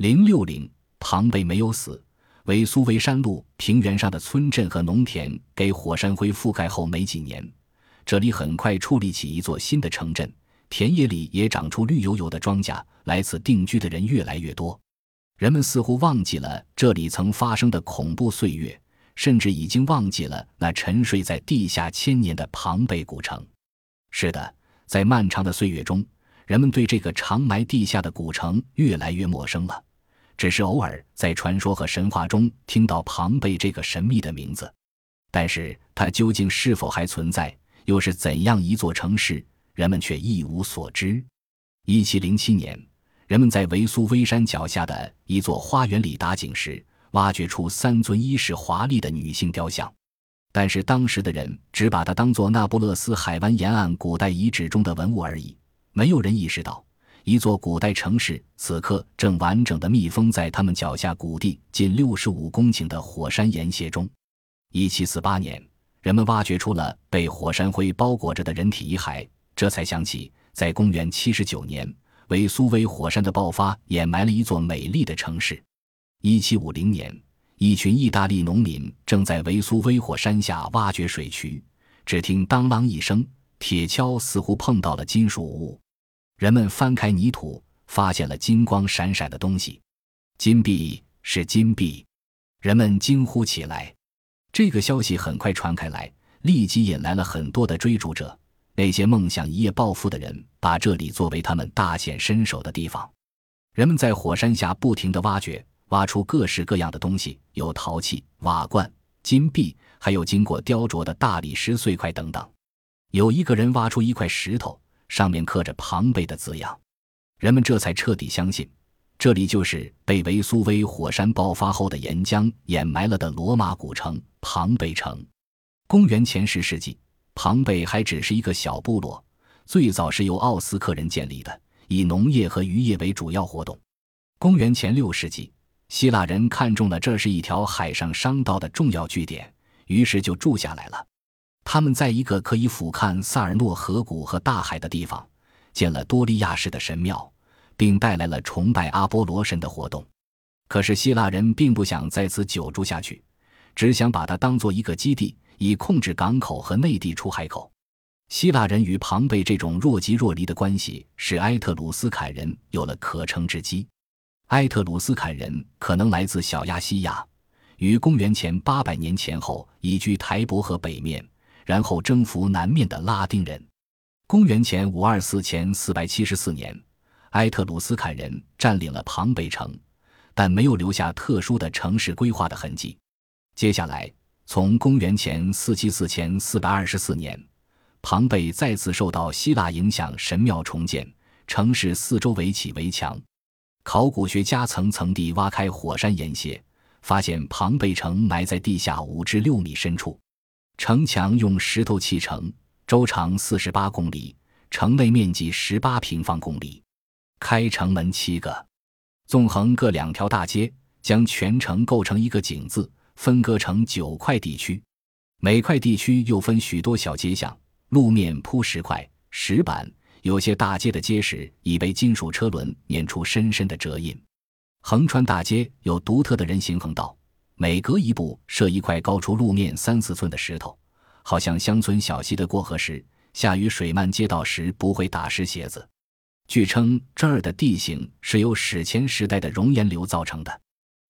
零六零，庞贝没有死。为苏维山路平原上的村镇和农田给火山灰覆盖后没几年，这里很快矗立起一座新的城镇，田野里也长出绿油油的庄稼，来此定居的人越来越多。人们似乎忘记了这里曾发生的恐怖岁月，甚至已经忘记了那沉睡在地下千年的庞贝古城。是的，在漫长的岁月中，人们对这个长埋地下的古城越来越陌生了。只是偶尔在传说和神话中听到庞贝这个神秘的名字，但是它究竟是否还存在，又是怎样一座城市，人们却一无所知。一七零七年，人们在维苏威山脚下的一座花园里打井时，挖掘出三尊衣饰华丽的女性雕像，但是当时的人只把它当作那不勒斯海湾沿岸古代遗址中的文物而已，没有人意识到。一座古代城市此刻正完整的密封在他们脚下谷地近六十五公顷的火山岩屑中。一七四八年，人们挖掘出了被火山灰包裹着的人体遗骸，这才想起，在公元七十九年，维苏威火山的爆发掩埋了一座美丽的城市。一七五零年，一群意大利农民正在维苏威火山下挖掘水渠，只听当啷一声，铁锹似乎碰到了金属物。人们翻开泥土，发现了金光闪闪的东西，金币是金币，人们惊呼起来。这个消息很快传开来，立即引来了很多的追逐者。那些梦想一夜暴富的人，把这里作为他们大显身手的地方。人们在火山下不停地挖掘，挖出各式各样的东西，有陶器、瓦罐、金币，还有经过雕琢的大理石碎块等等。有一个人挖出一块石头。上面刻着庞贝的字样，人们这才彻底相信，这里就是被维苏威火山爆发后的岩浆掩埋了的罗马古城庞贝城。公元前十世纪，庞贝还只是一个小部落，最早是由奥斯克人建立的，以农业和渔业为主要活动。公元前六世纪，希腊人看中了这是一条海上商道的重要据点，于是就住下来了。他们在一个可以俯瞰萨尔诺河谷和大海的地方，建了多利亚式的神庙，并带来了崇拜阿波罗神的活动。可是希腊人并不想在此久住下去，只想把它当做一个基地，以控制港口和内地出海口。希腊人与庞贝这种若即若离的关系，使埃特鲁斯坎人有了可乘之机。埃特鲁斯坎人可能来自小亚细亚，于公元前八百年前后移居台伯河北面。然后征服南面的拉丁人。公元前五二四前四百七十四年，埃特鲁斯坎人占领了庞贝城，但没有留下特殊的城市规划的痕迹。接下来，从公元前四七四前四百二十四年，庞贝再次受到希腊影响，神庙重建，城市四周围起围墙。考古学家层层地挖开火山岩屑，发现庞贝城埋在地下五至六米深处。城墙用石头砌成，周长四十八公里，城内面积十八平方公里，开城门七个，纵横各两条大街，将全城构成一个井字，分割成九块地区，每块地区又分许多小街巷，路面铺石块、石板，有些大街的街石已被金属车轮碾出深深的折印。横穿大街有独特的人行横道。每隔一步设一块高出路面三四寸的石头，好像乡村小溪的过河时，下雨水漫街道时不会打湿鞋子。据称，这儿的地形是由史前时代的熔岩流造成的。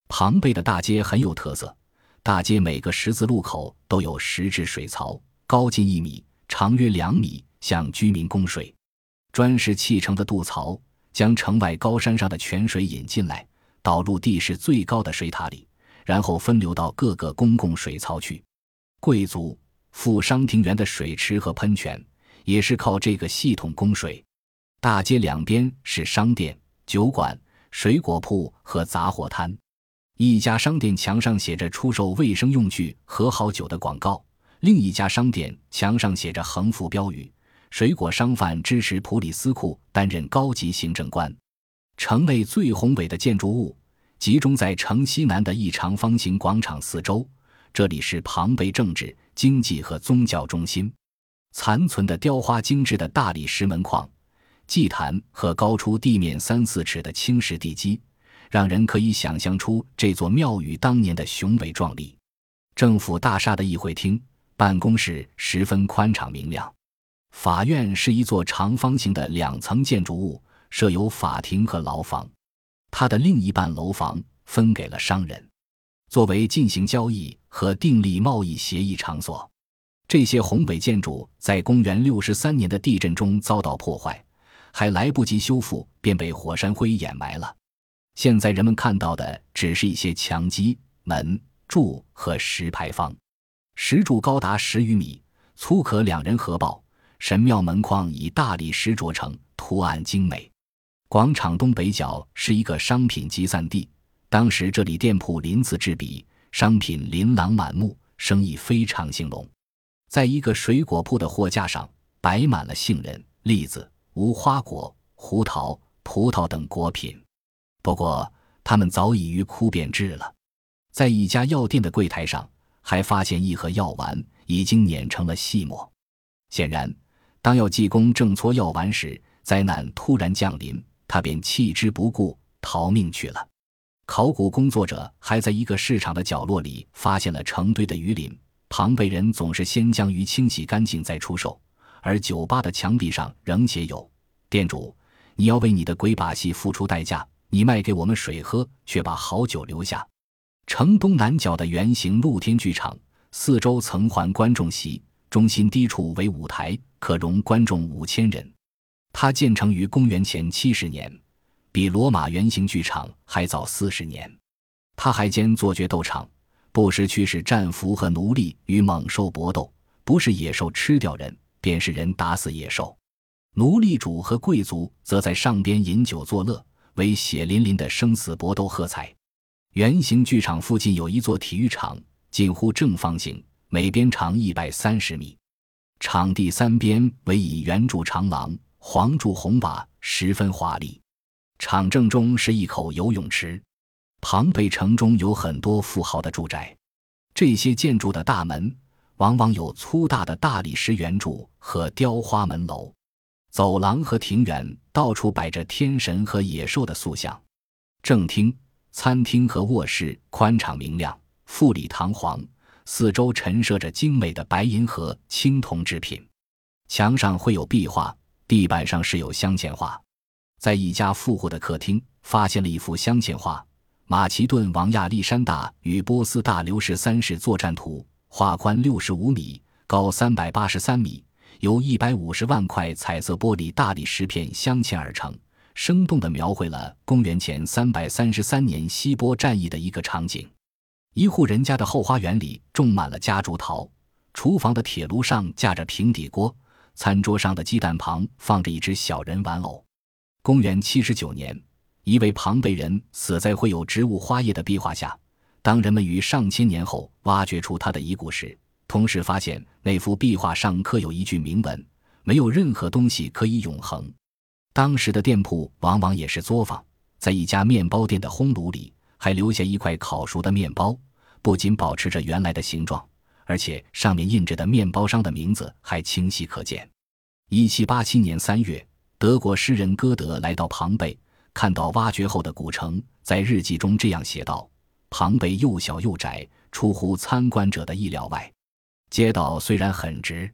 庞贝的大街很有特色，大街每个十字路口都有石质水槽，高近一米，长约两米，向居民供水。砖石砌成的渡槽将城外高山上的泉水引进来，导入地势最高的水塔里。然后分流到各个公共水槽去。贵族、富商庭园的水池和喷泉也是靠这个系统供水。大街两边是商店、酒馆、水果铺和杂货摊。一家商店墙上写着出售卫生用具和好酒的广告，另一家商店墙上写着横幅标语：“水果商贩支持普里斯库担任高级行政官。”城内最宏伟的建筑物。集中在城西南的一长方形广场四周，这里是庞贝政治、经济和宗教中心。残存的雕花精致的大理石门框、祭坛和高出地面三四尺的青石地基，让人可以想象出这座庙宇当年的雄伟壮丽。政府大厦的议会厅、办公室十分宽敞明亮。法院是一座长方形的两层建筑物，设有法庭和牢房。它的另一半楼房分给了商人，作为进行交易和订立贸易协议场所。这些宏伟建筑在公元六十三年的地震中遭到破坏，还来不及修复便被火山灰掩埋了。现在人们看到的只是一些墙基、门柱和石牌坊，石柱高达十余米，粗可两人合抱。神庙门框以大理石琢成，图案精美。广场东北角是一个商品集散地，当时这里店铺鳞次栉比，商品琳琅满目，生意非常兴隆。在一个水果铺的货架上，摆满了杏仁、栗子、无花果、胡桃、葡萄等果品。不过，它们早已于枯变质了。在一家药店的柜台上，还发现一盒药丸已经碾成了细末。显然。当药济公正搓药丸时，灾难突然降临，他便弃之不顾，逃命去了。考古工作者还在一个市场的角落里发现了成堆的鱼鳞。庞贝人总是先将鱼清洗干净再出售，而酒吧的墙壁上仍写有：“店主，你要为你的鬼把戏付出代价。你卖给我们水喝，却把好酒留下。”城东南角的圆形露天剧场，四周层环观众席，中心低处为舞台。可容观众五千人，它建成于公元前七十年，比罗马圆形剧场还早四十年。它还兼做决斗场，不时驱使战俘和奴隶与猛兽搏斗，不是野兽吃掉人，便是人打死野兽。奴隶主和贵族则在上边饮酒作乐，为血淋淋的生死搏斗喝彩。圆形剧场附近有一座体育场，近乎正方形，每边长一百三十米。场地三边为以圆柱长廊，黄柱红瓦，十分华丽。场正中是一口游泳池。庞贝城中有很多富豪的住宅，这些建筑的大门往往有粗大的大理石圆柱和雕花门楼。走廊和庭园到处摆着天神和野兽的塑像。正厅、餐厅和卧室宽敞明亮，富丽堂皇。四周陈设着精美的白银和青铜制品，墙上绘有壁画，地板上是有镶嵌画。在一家富户的客厅，发现了一幅镶嵌画：马其顿王亚历山大与波斯大流士三世作战图。画宽六十五米，高三百八十三米，由一百五十万块彩色玻璃大理石片镶嵌而成，生动地描绘了公元前三百三十三年希波战役的一个场景。一户人家的后花园里种满了夹竹桃，厨房的铁炉上架着平底锅，餐桌上的鸡蛋旁放着一只小人玩偶。公元七十九年，一位庞贝人死在绘有植物花叶的壁画下。当人们于上千年后挖掘出他的遗骨时，同时发现那幅壁画上刻有一句铭文：“没有任何东西可以永恒。”当时的店铺往往也是作坊，在一家面包店的烘炉里。还留下一块烤熟的面包，不仅保持着原来的形状，而且上面印着的面包商的名字还清晰可见。一七八七年三月，德国诗人歌德来到庞贝，看到挖掘后的古城，在日记中这样写道：“庞贝又小又窄，出乎参观者的意料外。街道虽然很直，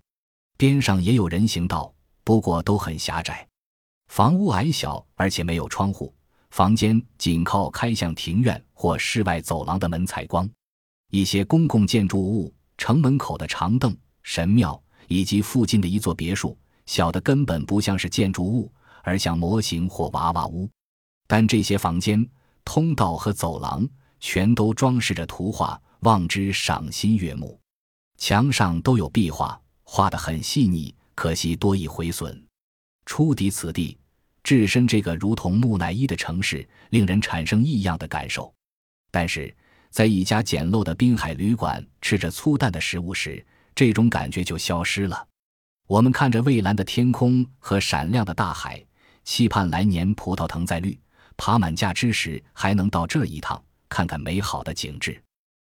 边上也有人行道，不过都很狭窄。房屋矮小，而且没有窗户。”房间仅靠开向庭院或室外走廊的门采光，一些公共建筑物、城门口的长凳、神庙以及附近的一座别墅，小的根本不像是建筑物，而像模型或娃娃屋。但这些房间、通道和走廊全都装饰着图画，望之赏心悦目。墙上都有壁画，画得很细腻，可惜多已毁损。初抵此地。置身这个如同木乃伊的城市，令人产生异样的感受。但是在一家简陋的滨海旅馆吃着粗淡的食物时，这种感觉就消失了。我们看着蔚蓝的天空和闪亮的大海，期盼来年葡萄藤再绿、爬满架之时，还能到这一趟，看看美好的景致。